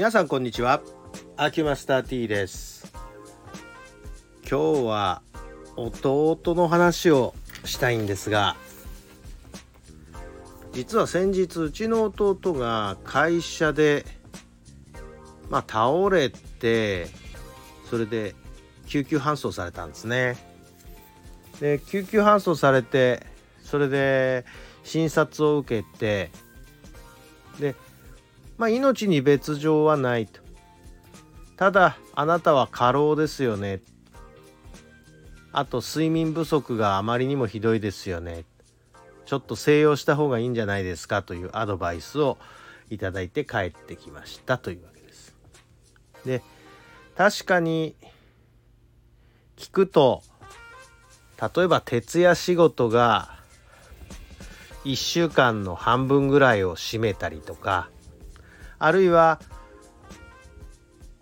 皆さんこんにちは。アキマスター T です。今日は弟の話をしたいんですが実は先日うちの弟が会社でまあ倒れてそれで救急搬送されたんですね。で救急搬送されてそれで診察を受けてでまあ命に別状はないと。ただあなたは過労ですよね。あと睡眠不足があまりにもひどいですよね。ちょっと静養した方がいいんじゃないですかというアドバイスをいただいて帰ってきましたというわけです。で確かに聞くと例えば徹夜仕事が1週間の半分ぐらいを占めたりとかあるいは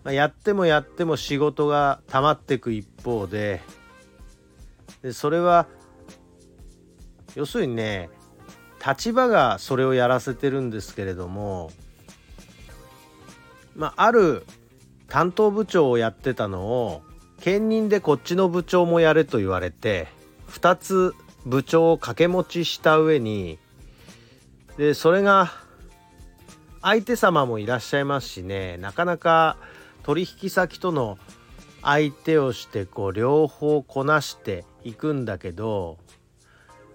やってもやっても仕事が溜まっていく一方ででそれは要するにね立場がそれをやらせてるんですけれどもまあある担当部長をやってたのを兼任でこっちの部長もやれと言われて2つ部長を掛け持ちした上にでそれが相手様もいらっしゃいますしねなかなか取引先との相手をしてこう両方こなしていくんだけど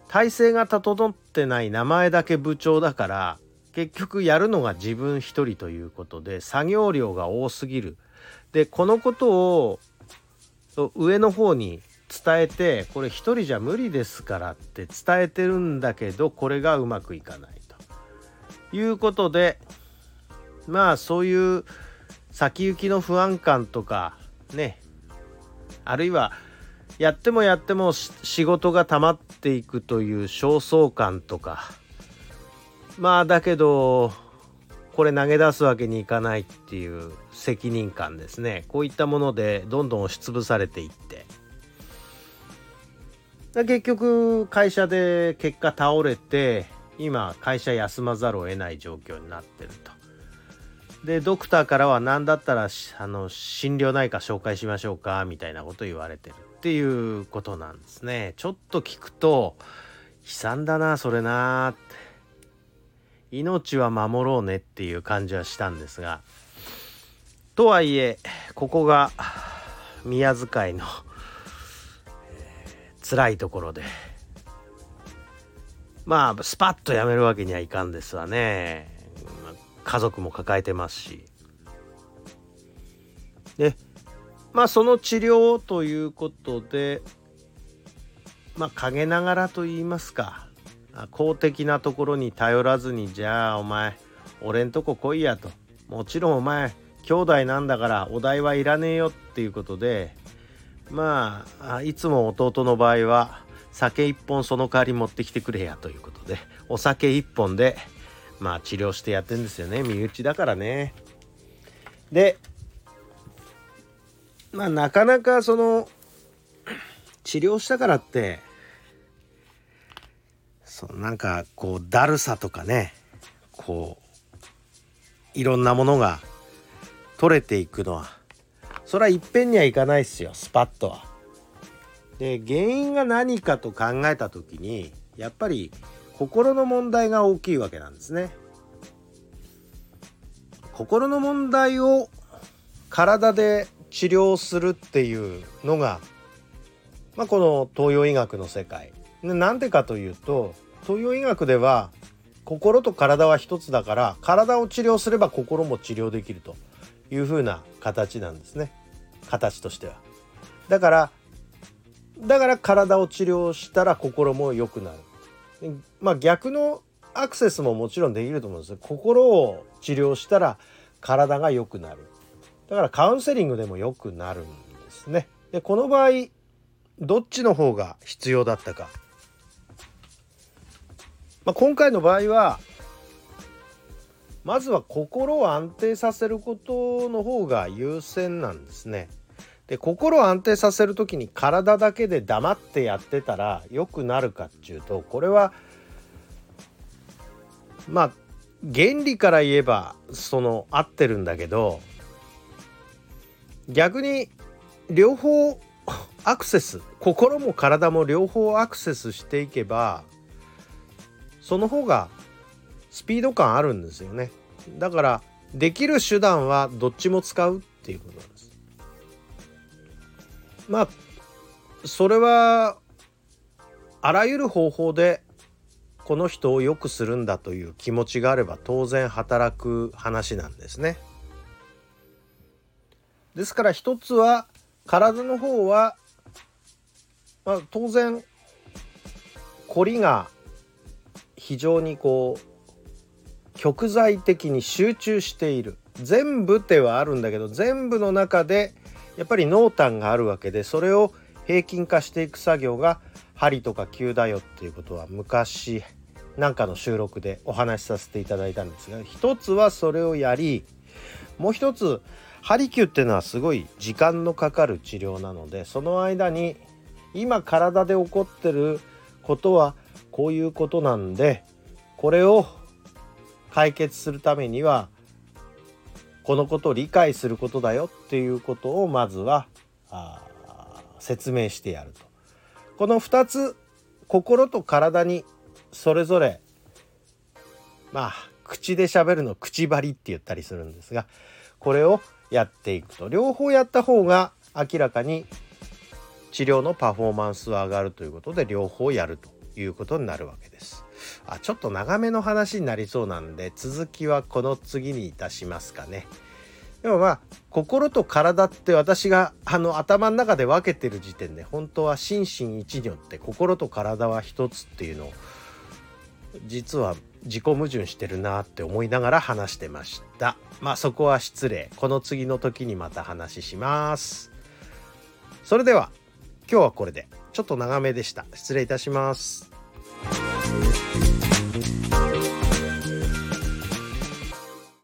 体制が整ってない名前だけ部長だから結局やるのが自分一人ということで作業量が多すぎる。でこのことを上の方に伝えてこれ一人じゃ無理ですからって伝えてるんだけどこれがうまくいかないということでまあそういう先行きの不安感とかね。あるいはやってもやっても仕事が溜まっていくという焦燥感とか。まあだけどこれ投げ出すわけにいかないっていう責任感ですね。こういったものでどんどん押しつぶされていって。結局会社で結果倒れて今会社休まざるを得ない状況になってると。でドクターからは何だったらあの心療内科紹介しましょうかみたいなこと言われてるっていうことなんですね。ちょっと聞くと悲惨だなそれなって。命は守ろうねっていう感じはしたんですが。とはいえここが宮遣いの、えー、辛いところで。まあスパッとやめるわけにはいかんですわね。家族も抱えてますし。でまあその治療ということでまあ陰ながらと言いますか公的なところに頼らずにじゃあお前俺んとこ来いやと。もちろんお前兄弟なんだからお代はいらねえよっていうことでまあいつも弟の場合は酒一本その代わり持ってきてくれやということでお酒一本でまあ治療してやってるんですよね身内だからねでまあなかなかその治療したからってそのなんかこうだるさとかねこういろんなものが取れていくのはそれはいっぺんにはいかないっすよスパッとは。で原因が何かと考えた時にやっぱり心の問題が大きいわけなんですね。心の問題を体で治療するっていうのが、まあ、この東洋医学の世界。なんでかというと東洋医学では心と体は一つだから体を治療すれば心も治療できるというふうな形なんですね形としては。だからだから体を治療したら心も良くなる。まあ逆のアクセスももちろんできると思うんです心を治療したら体が良くなる。だからカウンセリングでも良くなるんですね。でこの場合どっちの方が必要だったか。まあ、今回の場合はまずは心を安定させることの方が優先なんですね。で心を安定させる時に体だけで黙ってやってたら良くなるかっていうとこれはまあ原理から言えばその合ってるんだけど逆に両方アクセス心も体も両方アクセスしていけばその方がスピード感あるんですよね。だからできる手段はどっちも使うっていうことなんです。まあそれはあらゆる方法でこの人を良くするんだという気持ちがあれば当然働く話なんですね。ですから一つは体の方は、まあ、当然凝りが非常にこう極材的に集中している全部手はあるんだけど全部の中でやっぱり濃淡があるわけでそれを平均化していく作業が針とか球だよっていうことは昔なんかの収録でお話しさせていただいたんですが一つはそれをやりもう一つハリキューっていうのはすごい時間のかかる治療なのでその間に今体で起こってることはこういうことなんでこれを解決するためにはこのことを理解することだよっていうことをまずは説明してやると。この2つ心と体にそれぞれまあ口で喋るの口張りって言ったりするんですがこれをやっていくと両方やった方が明らかに治療のパフォーマンスは上がるということで両方やるということになるわけです。あちょっと長めの話になりそうなんで続きはこの次にいたしますかね。でもまあ心と体って私があの頭の中で分けてる時点で本当は心身一によって心と体は一つっていうのを実は自己矛盾してるなって思いながら話してました。まあそこは失礼。この次の時にまた話します。それでは今日はこれで。ちょっと長めでした。失礼いたします。